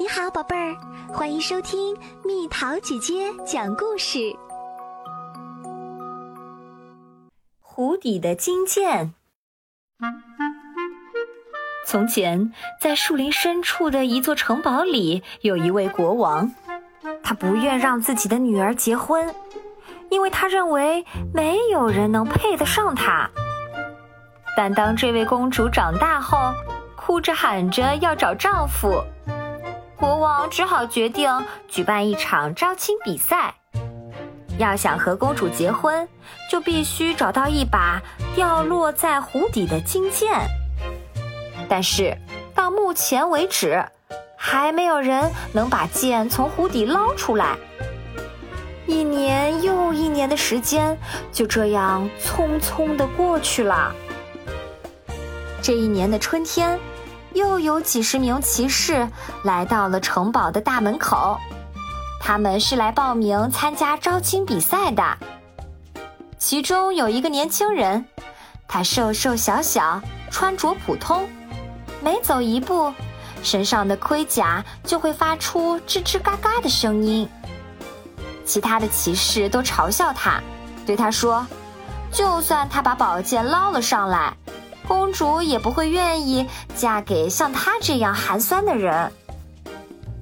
你好，宝贝儿，欢迎收听蜜桃姐姐讲故事。湖底的金剑。从前，在树林深处的一座城堡里，有一位国王，他不愿让自己的女儿结婚，因为他认为没有人能配得上她。但当这位公主长大后，哭着喊着要找丈夫。国王只好决定举办一场招亲比赛。要想和公主结婚，就必须找到一把掉落在湖底的金剑。但是到目前为止，还没有人能把剑从湖底捞出来。一年又一年的时间就这样匆匆的过去了。这一年的春天。又有几十名骑士来到了城堡的大门口，他们是来报名参加招亲比赛的。其中有一个年轻人，他瘦瘦小小，穿着普通，每走一步，身上的盔甲就会发出吱吱嘎嘎的声音。其他的骑士都嘲笑他，对他说：“就算他把宝剑捞了上来。”公主也不会愿意嫁给像他这样寒酸的人，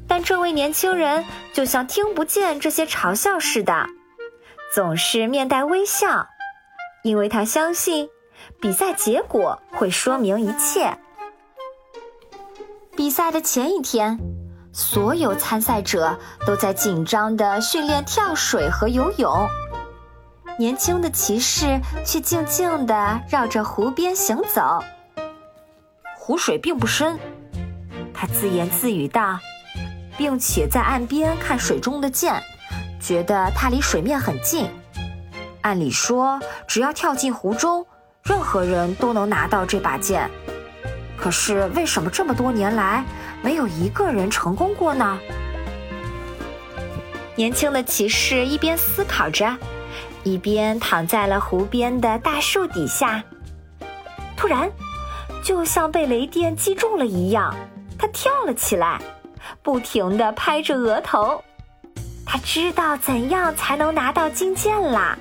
但这位年轻人就像听不见这些嘲笑似的，总是面带微笑，因为他相信比赛结果会说明一切。比赛的前一天，所有参赛者都在紧张地训练跳水和游泳。年轻的骑士却静静地绕着湖边行走。湖水并不深，他自言自语道，并且在岸边看水中的剑，觉得它离水面很近。按理说，只要跳进湖中，任何人都能拿到这把剑。可是，为什么这么多年来没有一个人成功过呢？年轻的骑士一边思考着。一边躺在了湖边的大树底下，突然，就像被雷电击中了一样，他跳了起来，不停地拍着额头。他知道怎样才能拿到金剑啦。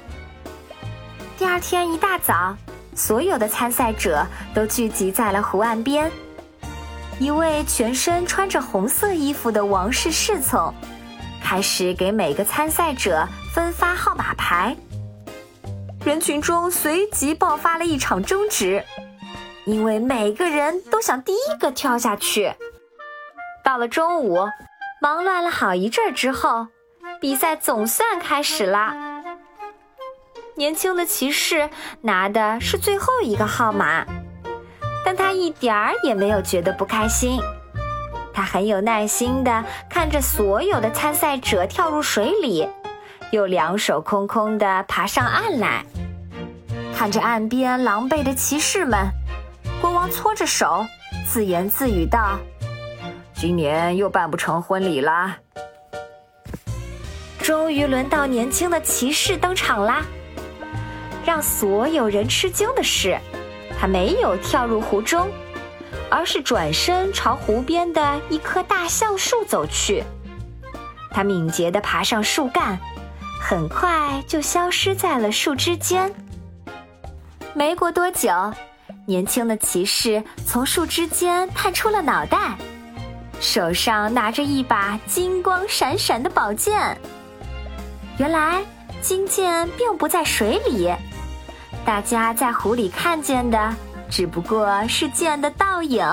第二天一大早，所有的参赛者都聚集在了湖岸边。一位全身穿着红色衣服的王室侍从，开始给每个参赛者分发号码牌。人群中随即爆发了一场争执，因为每个人都想第一个跳下去。到了中午，忙乱了好一阵之后，比赛总算开始了。年轻的骑士拿的是最后一个号码，但他一点儿也没有觉得不开心。他很有耐心地看着所有的参赛者跳入水里。又两手空空地爬上岸来，看着岸边狼狈的骑士们，国王搓着手，自言自语道：“今年又办不成婚礼啦。”终于轮到年轻的骑士登场啦！让所有人吃惊的是，他没有跳入湖中，而是转身朝湖边的一棵大橡树走去。他敏捷地爬上树干。很快就消失在了树枝间。没过多久，年轻的骑士从树枝间探出了脑袋，手上拿着一把金光闪闪的宝剑。原来金剑并不在水里，大家在湖里看见的只不过是剑的倒影。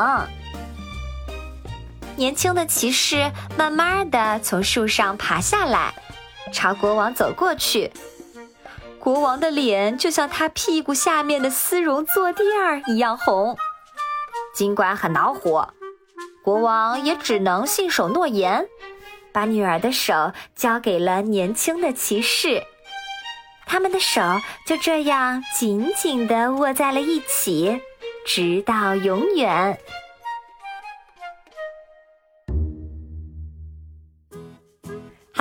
年轻的骑士慢慢的从树上爬下来。朝国王走过去，国王的脸就像他屁股下面的丝绒坐垫儿一样红。尽管很恼火，国王也只能信守诺言，把女儿的手交给了年轻的骑士。他们的手就这样紧紧地握在了一起，直到永远。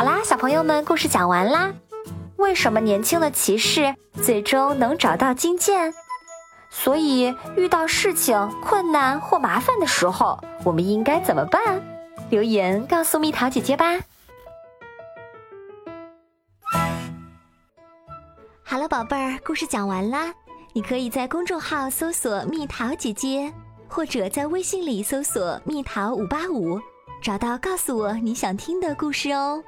好啦，小朋友们，故事讲完啦。为什么年轻的骑士最终能找到金剑？所以遇到事情、困难或麻烦的时候，我们应该怎么办？留言告诉蜜桃姐姐吧。好了，宝贝儿，故事讲完啦。你可以在公众号搜索“蜜桃姐姐”，或者在微信里搜索“蜜桃五八五”，找到告诉我你想听的故事哦。